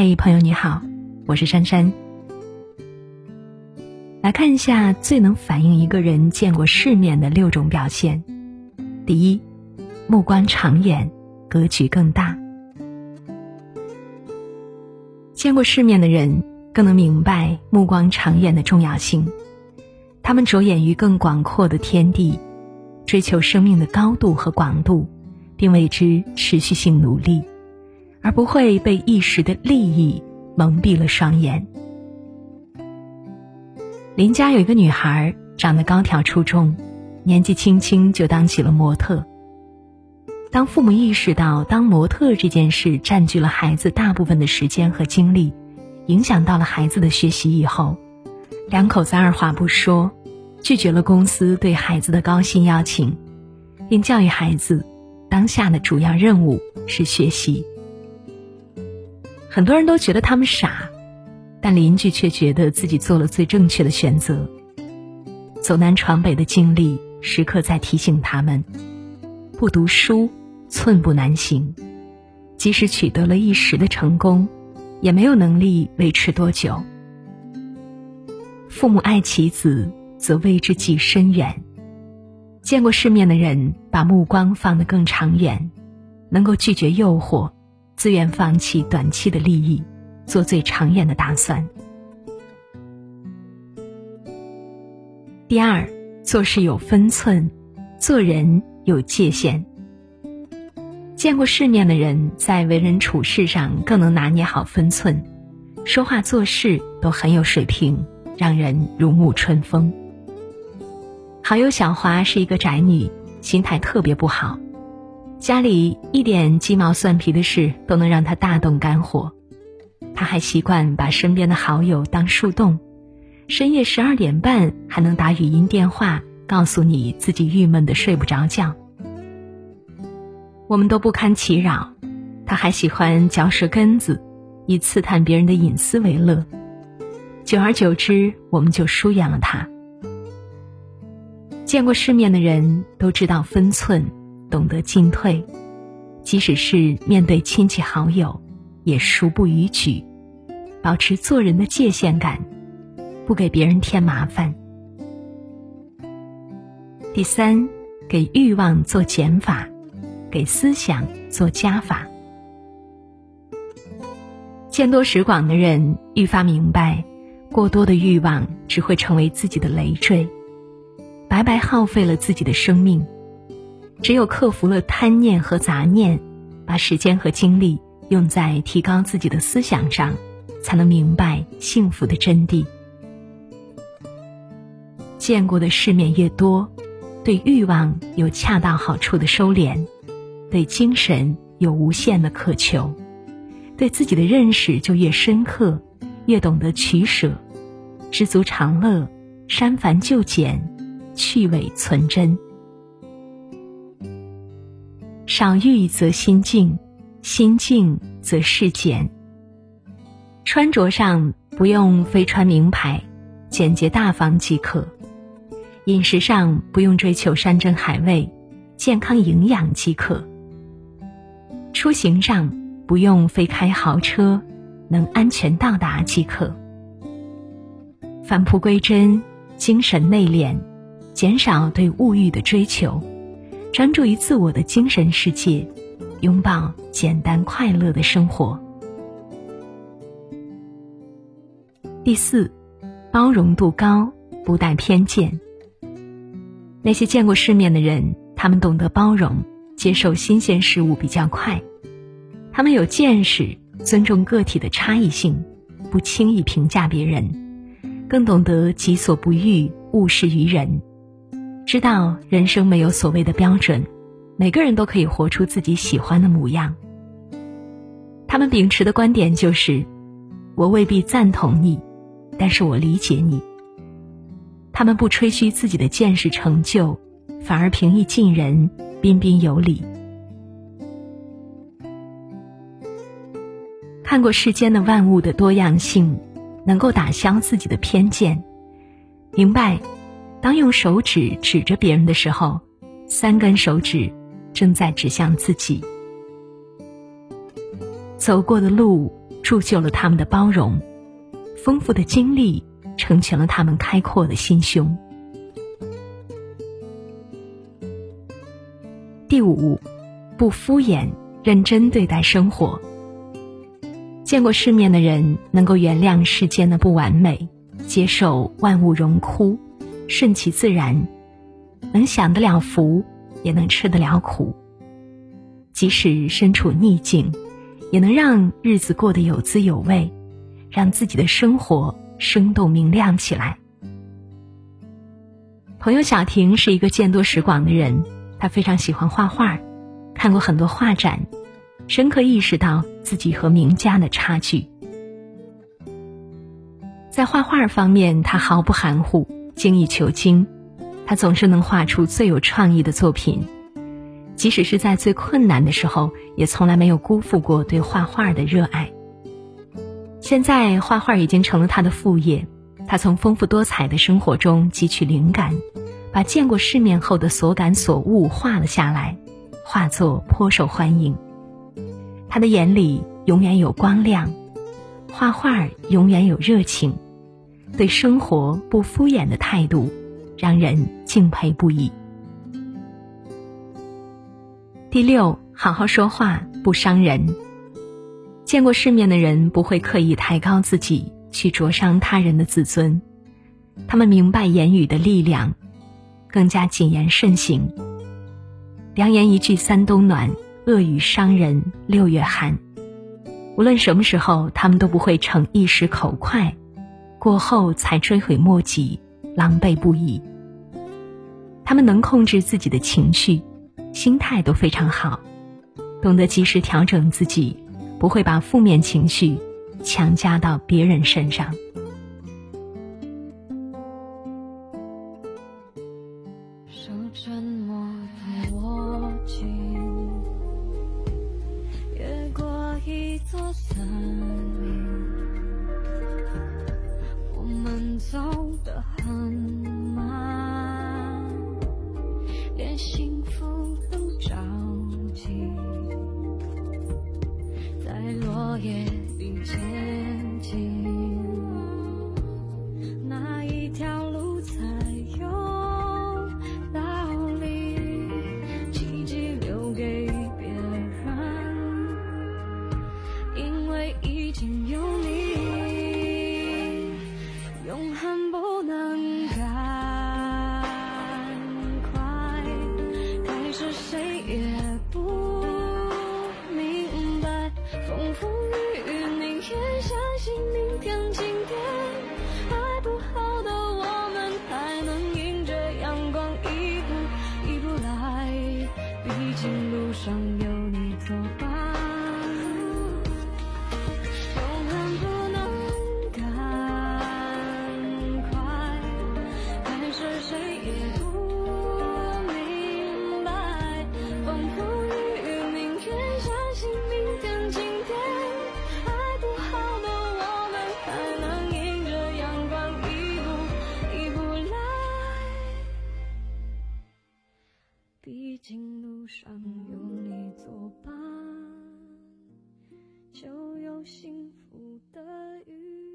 嘿，朋友你好，我是珊珊。来看一下最能反映一个人见过世面的六种表现。第一，目光长远，格局更大。见过世面的人更能明白目光长远的重要性，他们着眼于更广阔的天地，追求生命的高度和广度，并为之持续性努力。而不会被一时的利益蒙蔽了双眼。邻家有一个女孩，长得高挑出众，年纪轻轻就当起了模特。当父母意识到当模特这件事占据了孩子大部分的时间和精力，影响到了孩子的学习以后，两口子二话不说，拒绝了公司对孩子的高薪邀请，并教育孩子，当下的主要任务是学习。很多人都觉得他们傻，但邻居却觉得自己做了最正确的选择。走南闯北的经历时刻在提醒他们：不读书，寸步难行。即使取得了一时的成功，也没有能力维持多久。父母爱其子，则为之计深远。见过世面的人，把目光放得更长远，能够拒绝诱惑。自愿放弃短期的利益，做最长远的打算。第二，做事有分寸，做人有界限。见过世面的人，在为人处事上更能拿捏好分寸，说话做事都很有水平，让人如沐春风。好友小华是一个宅女，心态特别不好。家里一点鸡毛蒜皮的事都能让他大动肝火，他还习惯把身边的好友当树洞，深夜十二点半还能打语音电话告诉你自己郁闷的睡不着觉。我们都不堪其扰，他还喜欢嚼舌根子，以刺探别人的隐私为乐。久而久之，我们就疏远了他。见过世面的人都知道分寸。懂得进退，即使是面对亲戚好友，也熟不逾矩，保持做人的界限感，不给别人添麻烦。第三，给欲望做减法，给思想做加法。见多识广的人愈发明白，过多的欲望只会成为自己的累赘，白白耗费了自己的生命。只有克服了贪念和杂念，把时间和精力用在提高自己的思想上，才能明白幸福的真谛。见过的世面越多，对欲望有恰到好处的收敛，对精神有无限的渴求，对自己的认识就越深刻，越懂得取舍，知足常乐，删繁就简，去伪存真。少欲则心静，心静则事简。穿着上不用非穿名牌，简洁大方即可；饮食上不用追求山珍海味，健康营养即可；出行上不用非开豪车，能安全到达即可。返璞归真，精神内敛，减少对物欲的追求。专注于自我的精神世界，拥抱简单快乐的生活。第四，包容度高，不带偏见。那些见过世面的人，他们懂得包容，接受新鲜事物比较快。他们有见识，尊重个体的差异性，不轻易评价别人，更懂得己所不欲，勿施于人。知道人生没有所谓的标准，每个人都可以活出自己喜欢的模样。他们秉持的观点就是：我未必赞同你，但是我理解你。他们不吹嘘自己的见识成就，反而平易近人，彬彬有礼。看过世间的万物的多样性，能够打消自己的偏见，明白。当用手指指着别人的时候，三根手指正在指向自己。走过的路，铸就了他们的包容，丰富的经历成全了他们开阔的心胸。第五，不敷衍，认真对待生活。见过世面的人，能够原谅世间的不完美，接受万物荣枯，顺其自然，能享得了福，也能吃得了苦。即使身处逆境，也能让日子过得有滋有味，让自己的生活生动明亮起来。朋友小婷是一个见多识广的人，她非常喜欢画画，看过很多画展。深刻意识到自己和名家的差距，在画画方面，他毫不含糊，精益求精。他总是能画出最有创意的作品，即使是在最困难的时候，也从来没有辜负过对画画的热爱。现在，画画已经成了他的副业。他从丰富多彩的生活中汲取灵感，把见过世面后的所感所悟画了下来，画作颇受欢迎。他的眼里永远有光亮，画画永远有热情，对生活不敷衍的态度，让人敬佩不已。第六，好好说话不伤人。见过世面的人不会刻意抬高自己，去灼伤他人的自尊，他们明白言语的力量，更加谨言慎行。良言一句三冬暖。恶语伤人六月寒，无论什么时候，他们都不会逞一时口快，过后才追悔莫及，狼狈不已。他们能控制自己的情绪，心态都非常好，懂得及时调整自己，不会把负面情绪强加到别人身上。也并肩听毕竟路上有你作伴就有幸福的雨